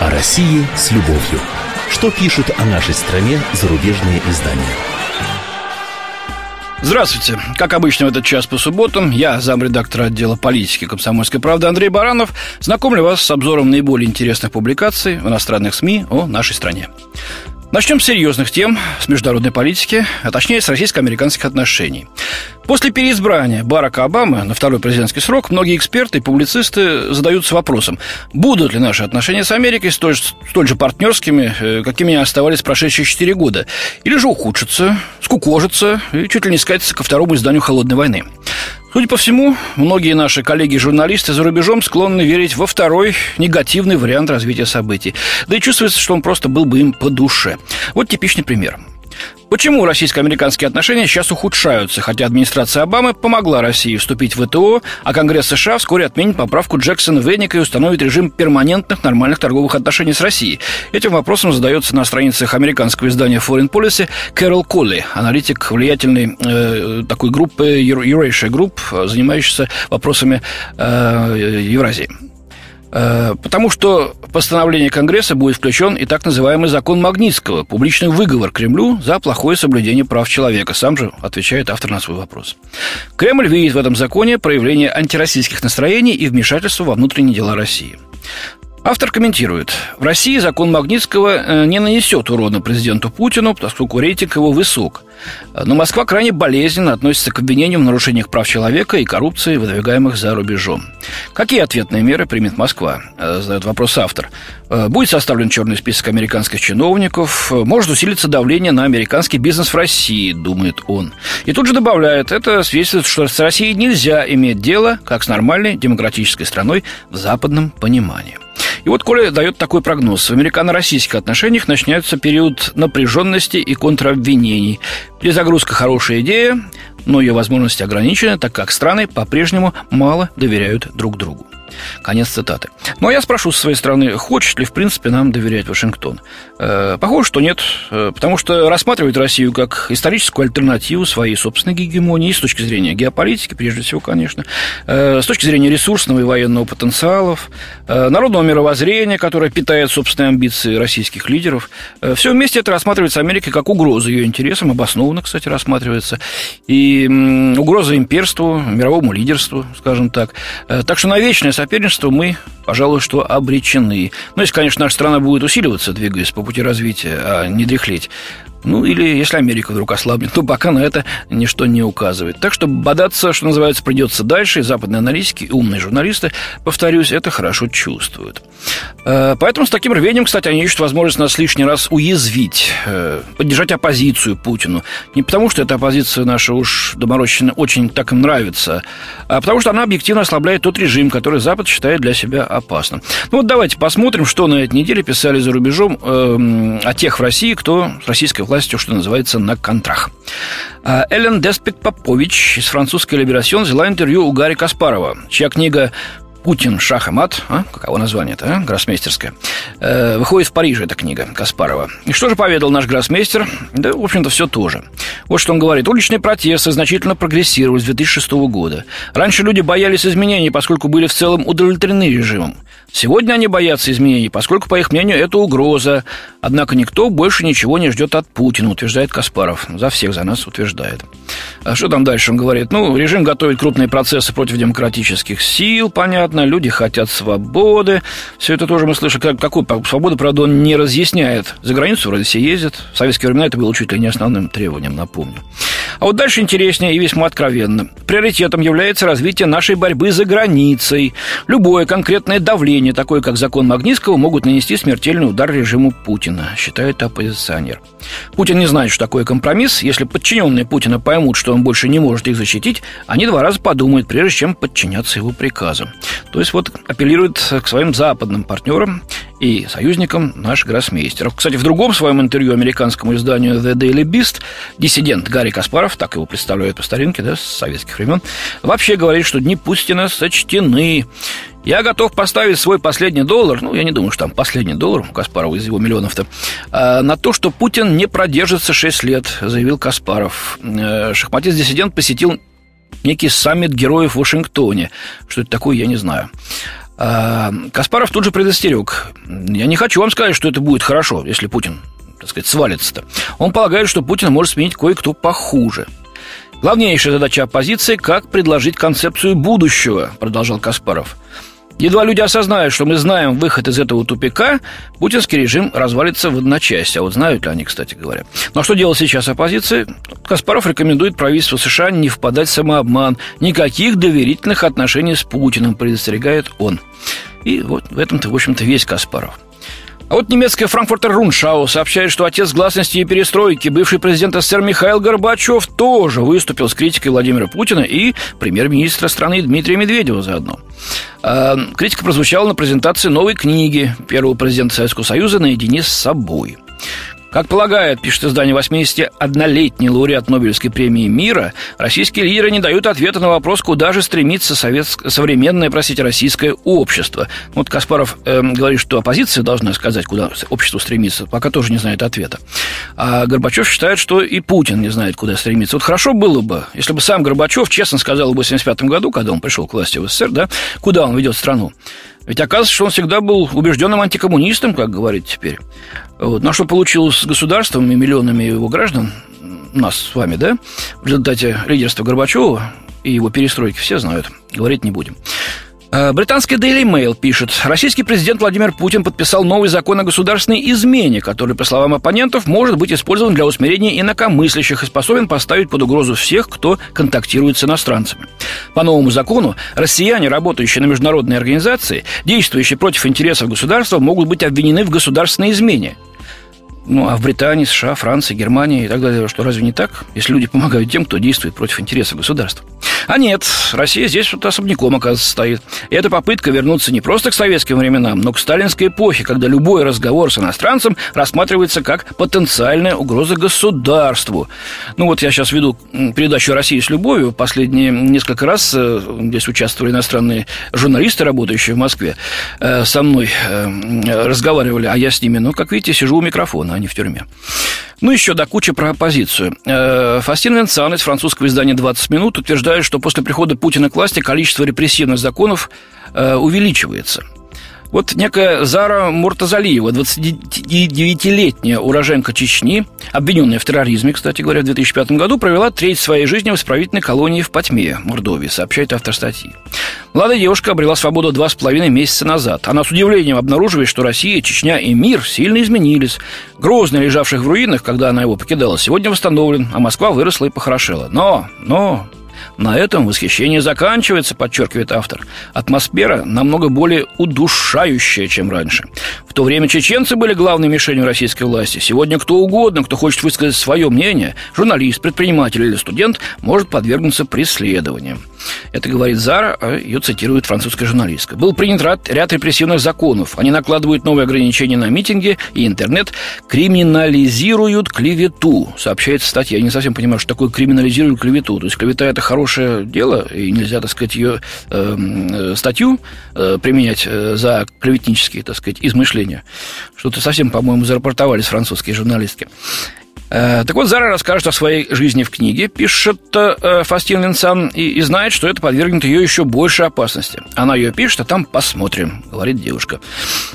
О России с любовью. Что пишут о нашей стране зарубежные издания? Здравствуйте. Как обычно в этот час по субботам, я, замредактор отдела политики комсомольской правды Андрей Баранов, знакомлю вас с обзором наиболее интересных публикаций в иностранных СМИ о нашей стране. Начнем с серьезных тем, с международной политики, а точнее с российско-американских отношений. После переизбрания Барака Обамы на второй президентский срок многие эксперты и публицисты задаются вопросом, будут ли наши отношения с Америкой столь, столь же партнерскими, э, какими они оставались прошедшие четыре года, или же ухудшатся, скукожатся и чуть ли не скатятся ко второму изданию «Холодной войны». Судя по всему, многие наши коллеги-журналисты за рубежом склонны верить во второй негативный вариант развития событий. Да и чувствуется, что он просто был бы им по душе. Вот типичный пример. Почему российско-американские отношения сейчас ухудшаются, хотя администрация Обамы помогла России вступить в ВТО, а Конгресс США вскоре отменит поправку Джексона Веника и установит режим перманентных нормальных торговых отношений с Россией? Этим вопросом задается на страницах американского издания Foreign Policy Кэрол Колли, аналитик влиятельной э, такой группы Eurasia Group, занимающейся вопросами э, Евразии. Э, потому что в постановление Конгресса будет включен и так называемый закон Магнитского, публичный выговор Кремлю за плохое соблюдение прав человека. Сам же отвечает автор на свой вопрос. Кремль видит в этом законе проявление антироссийских настроений и вмешательства во внутренние дела России. Автор комментирует. В России закон Магнитского э, не нанесет урона президенту Путину, поскольку рейтинг его высок. Но Москва крайне болезненно относится к обвинениям в нарушениях прав человека и коррупции, выдвигаемых за рубежом. Какие ответные меры примет Москва? Э, задает вопрос автор. Э, будет составлен черный список американских чиновников, может усилиться давление на американский бизнес в России, думает он. И тут же добавляет, это свидетельствует, что с Россией нельзя иметь дело, как с нормальной демократической страной в западном понимании. И вот Коля дает такой прогноз. В американо-российских отношениях начинается период напряженности и контробвинений. Перезагрузка – хорошая идея, но ее возможности ограничены, так как страны по-прежнему мало доверяют друг другу. Конец цитаты. Ну, а я спрошу со своей стороны, хочет ли, в принципе, нам доверять Вашингтон? Э, похоже, что нет, э, потому что рассматривает Россию как историческую альтернативу своей собственной гегемонии с точки зрения геополитики, прежде всего, конечно, э, с точки зрения ресурсного и военного потенциалов, народного мировоззрения, которое питает собственные амбиции российских лидеров. Все вместе это рассматривается Америкой как угроза ее интересам, обоснованно, кстати, рассматривается, и угроза имперству, мировому лидерству, скажем так. Так что на вечное соперничество мы, пожалуй, что обречены. Ну, если, конечно, наша страна будет усиливаться, двигаясь по пути развития, а не дряхлеть, ну, или если Америка вдруг ослабнет, то пока на это ничто не указывает. Так что бодаться, что называется, придется дальше, и западные аналитики, и умные журналисты, повторюсь, это хорошо чувствуют. Э, поэтому с таким рвением, кстати, они ищут возможность нас лишний раз уязвить, э, поддержать оппозицию Путину. Не потому, что эта оппозиция наша уж доморощенная очень так им нравится, а потому что она объективно ослабляет тот режим, который Запад считает для себя опасным. Ну вот давайте посмотрим, что на этой неделе писали за рубежом э, о тех в России, кто с российской властью, что называется, на контрах. А, Эллен Деспик Попович из французской «Либерасьон» взяла интервью у Гарри Каспарова, чья книга Путин, шах и мат, а? каково название-то, а? гроссмейстерское, э, выходит в Париже эта книга Каспарова. И что же поведал наш гроссмейстер? Да, в общем-то, все то же. Вот что он говорит. Уличные протесты значительно прогрессировали с 2006 года. Раньше люди боялись изменений, поскольку были в целом удовлетворены режимом. Сегодня они боятся изменений, поскольку, по их мнению, это угроза. Однако никто больше ничего не ждет от Путина, утверждает Каспаров. За всех за нас утверждает. А что там дальше он говорит? Ну, режим готовит крупные процессы против демократических сил, понятно. Люди хотят свободы. Все это тоже мы слышим. Как, какую свободу, правда, он не разъясняет. За границу вроде все ездят. В советские времена это было чуть ли не основным требованием, напомню. А вот дальше интереснее и весьма откровенно. Приоритетом является развитие нашей борьбы за границей. Любое конкретное давление, такое как закон Магнитского, могут нанести смертельный удар режиму Путина, считает оппозиционер. Путин не знает, что такое компромисс. Если подчиненные Путина поймут, что он больше не может их защитить, они два раза подумают, прежде чем подчиняться его приказам. То есть вот апеллирует к своим западным партнерам и союзником наш гроссмейстер. Кстати, в другом своем интервью американскому изданию The Daily Beast диссидент Гарри Каспаров, так его представляют по старинке, да, с советских времен, вообще говорит, что дни Путина сочтены. Я готов поставить свой последний доллар, ну, я не думаю, что там последний доллар у Каспарова из его миллионов-то, а, на то, что Путин не продержится 6 лет, заявил Каспаров. Э, шахматист-диссидент посетил некий саммит героев в Вашингтоне. Что это такое, я не знаю. А, Каспаров тут же предостерег. Я не хочу вам сказать, что это будет хорошо, если Путин, так сказать, свалится-то. Он полагает, что Путин может сменить кое-кто похуже. Главнейшая задача оппозиции – как предложить концепцию будущего, продолжал Каспаров. Едва люди осознают, что мы знаем выход из этого тупика, путинский режим развалится в одночасье. А вот знают ли они, кстати говоря. Ну а что делать сейчас оппозиции? Каспаров рекомендует правительству США не впадать в самообман. Никаких доверительных отношений с Путиным, предостерегает он. И вот в этом-то, в общем-то, весь Каспаров. А вот немецкая Франкфуртер Руншау сообщает, что отец гласности и перестройки, бывший президент СССР Михаил Горбачев, тоже выступил с критикой Владимира Путина и премьер-министра страны Дмитрия Медведева заодно. А, критика прозвучала на презентации новой книги первого президента Советского Союза «Наедине с собой». Как полагает, пишет издание 81-летний лауреат Нобелевской премии мира, российские лидеры не дают ответа на вопрос, куда же стремится советск... современное, простите, российское общество. Вот Каспаров э, говорит, что оппозиция должна сказать, куда общество стремится, пока тоже не знает ответа. А Горбачев считает, что и Путин не знает, куда стремиться. Вот хорошо было бы, если бы сам Горбачев честно сказал в 1985 году, когда он пришел к власти в СССР, да, куда он ведет страну. Ведь оказывается, что он всегда был убежденным антикоммунистом, как говорит теперь. Вот. Ну, а что получилось с государством и миллионами его граждан, нас с вами, да, в результате лидерства Горбачева и его перестройки, все знают, говорить не будем. Э, британский Daily Mail пишет, российский президент Владимир Путин подписал новый закон о государственной измене, который, по словам оппонентов, может быть использован для усмирения инакомыслящих и способен поставить под угрозу всех, кто контактирует с иностранцами. По новому закону россияне, работающие на международной организации, действующие против интересов государства, могут быть обвинены в государственной измене – ну, а в Британии, США, Франции, Германии и так далее, что разве не так? Если люди помогают тем, кто действует против интереса государства. А нет, Россия здесь вот особняком, оказывается, стоит. И это попытка вернуться не просто к советским временам, но к сталинской эпохе, когда любой разговор с иностранцем рассматривается как потенциальная угроза государству. Ну вот я сейчас веду передачу «Россия с любовью». Последние несколько раз э, здесь участвовали иностранные журналисты, работающие в Москве, э, со мной э, разговаривали, а я с ними, ну, как видите, сижу у микрофона, а не в тюрьме. Ну, еще до кучи про оппозицию. Фастин Венсан из французского издания «20 минут» утверждает, что после прихода Путина к власти количество репрессивных законов э, увеличивается. Вот некая Зара Муртазалиева, 29-летняя уроженка Чечни, обвиненная в терроризме, кстати говоря, в 2005 году, провела треть своей жизни в исправительной колонии в Патьме, Мордовии, сообщает автор статьи. Молодая девушка обрела свободу два с половиной месяца назад. Она с удивлением обнаруживает, что Россия, Чечня и мир сильно изменились. Грозный, лежавших в руинах, когда она его покидала, сегодня восстановлен, а Москва выросла и похорошела. Но, но, на этом восхищение заканчивается, подчеркивает автор. Атмосфера намного более удушающая, чем раньше. В то время чеченцы были главной мишенью российской власти. Сегодня кто угодно, кто хочет высказать свое мнение, журналист, предприниматель или студент, может подвергнуться преследованиям. Это говорит Зара, а ее цитирует французская журналистка. Был принят ряд, ряд репрессивных законов. Они накладывают новые ограничения на митинги и интернет, криминализируют клевету, сообщает статья. Я не совсем понимаю, что такое криминализируют клевету. То есть клевета – это хорошее дело, и нельзя, так сказать, ее эм, э, статью э, применять э, за клеветнические, так сказать, измышления. Что-то совсем, по-моему, зарапортовались французские журналистки. Э, так вот, Зара расскажет о своей жизни в книге, пишет э, Фастин Винсан, и, и знает, что это подвергнет ее еще большей опасности. Она ее пишет, а там посмотрим, говорит девушка.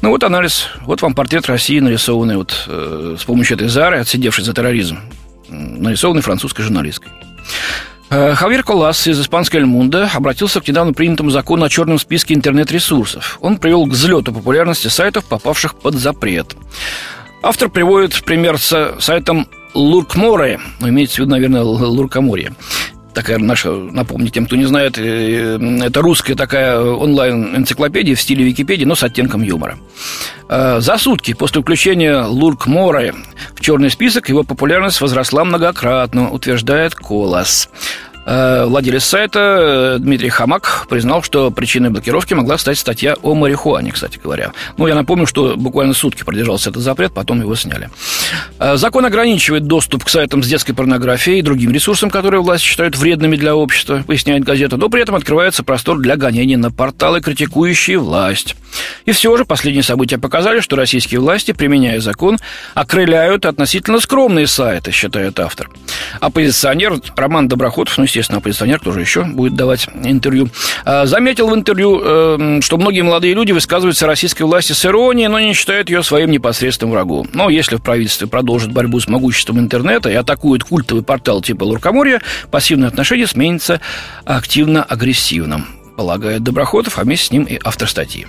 Ну вот анализ, вот вам портрет России, нарисованный вот э, с помощью этой Зары, отсидевшей за терроризм, нарисованный французской журналисткой. Э, Хавьер Колас из испанской Эльмунда обратился к недавно принятому закону о черном списке интернет-ресурсов. Он привел к взлету популярности сайтов, попавших под запрет. Автор приводит пример с сайтом Луркморе, ну, имеется в виду, наверное, Луркоморье такая наша, напомню тем, кто не знает, э, это русская такая онлайн-энциклопедия в стиле Википедии, но с оттенком юмора. Э, за сутки после включения Лурк Море в черный список его популярность возросла многократно, утверждает Колос. Э, владелец сайта э, Дмитрий Хамак признал, что причиной блокировки могла стать статья о марихуане, кстати говоря. Ну, я напомню, что буквально сутки продержался этот запрет, потом его сняли. Э, закон ограничивает доступ к сайтам с детской порнографией и другим ресурсам, которые власти считают вредными для общества, поясняет газета, но при этом открывается простор для гонений на порталы, критикующие власть. И все же последние события показали, что российские власти, применяя закон, окрыляют относительно скромные сайты, считает автор. Оппозиционер Роман Доброходов, ну, естественно, оппозиционер, тоже еще будет давать интервью, а, заметил в интервью, эм, что многие молодые люди высказываются российской власти с иронией, но не считают ее своим непосредственным врагом. Но если в правительстве продолжит борьбу с могуществом интернета и атакует культовый портал типа Луркоморья, пассивное отношение сменится активно-агрессивным, полагает Доброходов, а вместе с ним и автор статьи.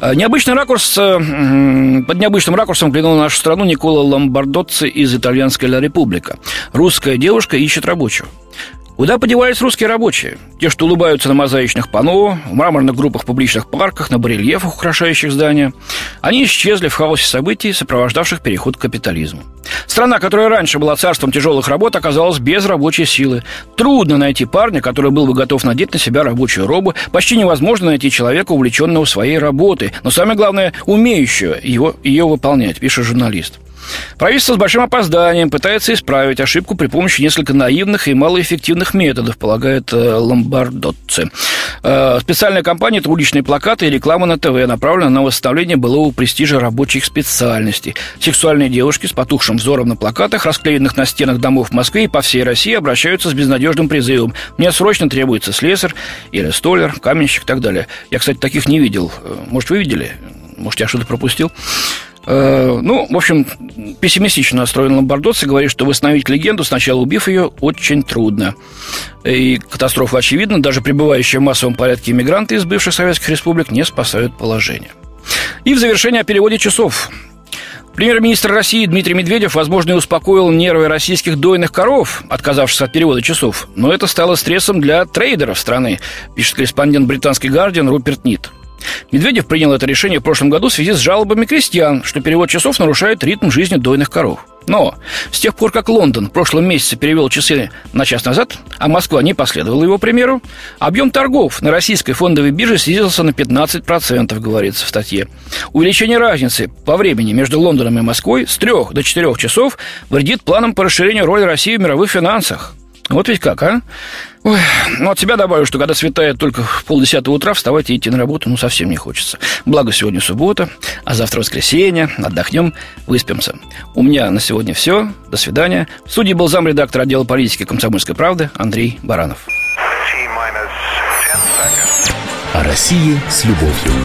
Э, необычный ракурс, э, под необычным ракурсом взглянул на нашу страну Никола Ламбардоцци из итальянской «Ла Република». Русская девушка ищет рабочего. Куда подевались русские рабочие? Те, что улыбаются на мозаичных панно, в мраморных группах публичных парках, на барельефах, украшающих здания. Они исчезли в хаосе событий, сопровождавших переход к капитализму. Страна, которая раньше была царством тяжелых работ, оказалась без рабочей силы. Трудно найти парня, который был бы готов надеть на себя рабочую робу. Почти невозможно найти человека, увлеченного своей работой, но самое главное, умеющего его, ее выполнять, пишет журналист. Правительство с большим опозданием пытается исправить ошибку при помощи несколько наивных и малоэффективных методов, полагает э, Ломбардоцци. Э, специальная кампания – это уличные плакаты и реклама на ТВ, направлена на восстановление былого престижа рабочих специальностей. Сексуальные девушки с потухшим взором на плакатах, расклеенных на стенах домов в Москве и по всей России, обращаются с безнадежным призывом. Мне срочно требуется слесарь или столер, каменщик и так далее. Я, кстати, таких не видел. Э, может, вы видели? Может, я что-то пропустил? Э, ну, в общем, пессимистично настроен Ломбардоц и говорит, что восстановить легенду, сначала убив ее, очень трудно. И катастрофа очевидна, даже пребывающие в массовом порядке иммигранты из бывших советских республик не спасают положение. И в завершение о переводе часов. Премьер-министр России Дмитрий Медведев, возможно, и успокоил нервы российских дойных коров, отказавшись от перевода часов. Но это стало стрессом для трейдеров страны, пишет корреспондент британский «Гардиан» Руперт Нит. Медведев принял это решение в прошлом году в связи с жалобами крестьян, что перевод часов нарушает ритм жизни дойных коров. Но с тех пор, как Лондон в прошлом месяце перевел часы на час назад, а Москва не последовала его примеру, объем торгов на российской фондовой бирже снизился на 15%, говорится в статье. Увеличение разницы по времени между Лондоном и Москвой с 3 до 4 часов вредит планам по расширению роли России в мировых финансах. Вот ведь как, а? Ой, ну от себя добавлю, что когда светает только в полдесятого утра, вставать и идти на работу, ну, совсем не хочется. Благо, сегодня суббота, а завтра воскресенье, отдохнем, выспимся. У меня на сегодня все. До свидания. В студии был замредактор отдела политики комсомольской правды Андрей Баранов. О России с любовью.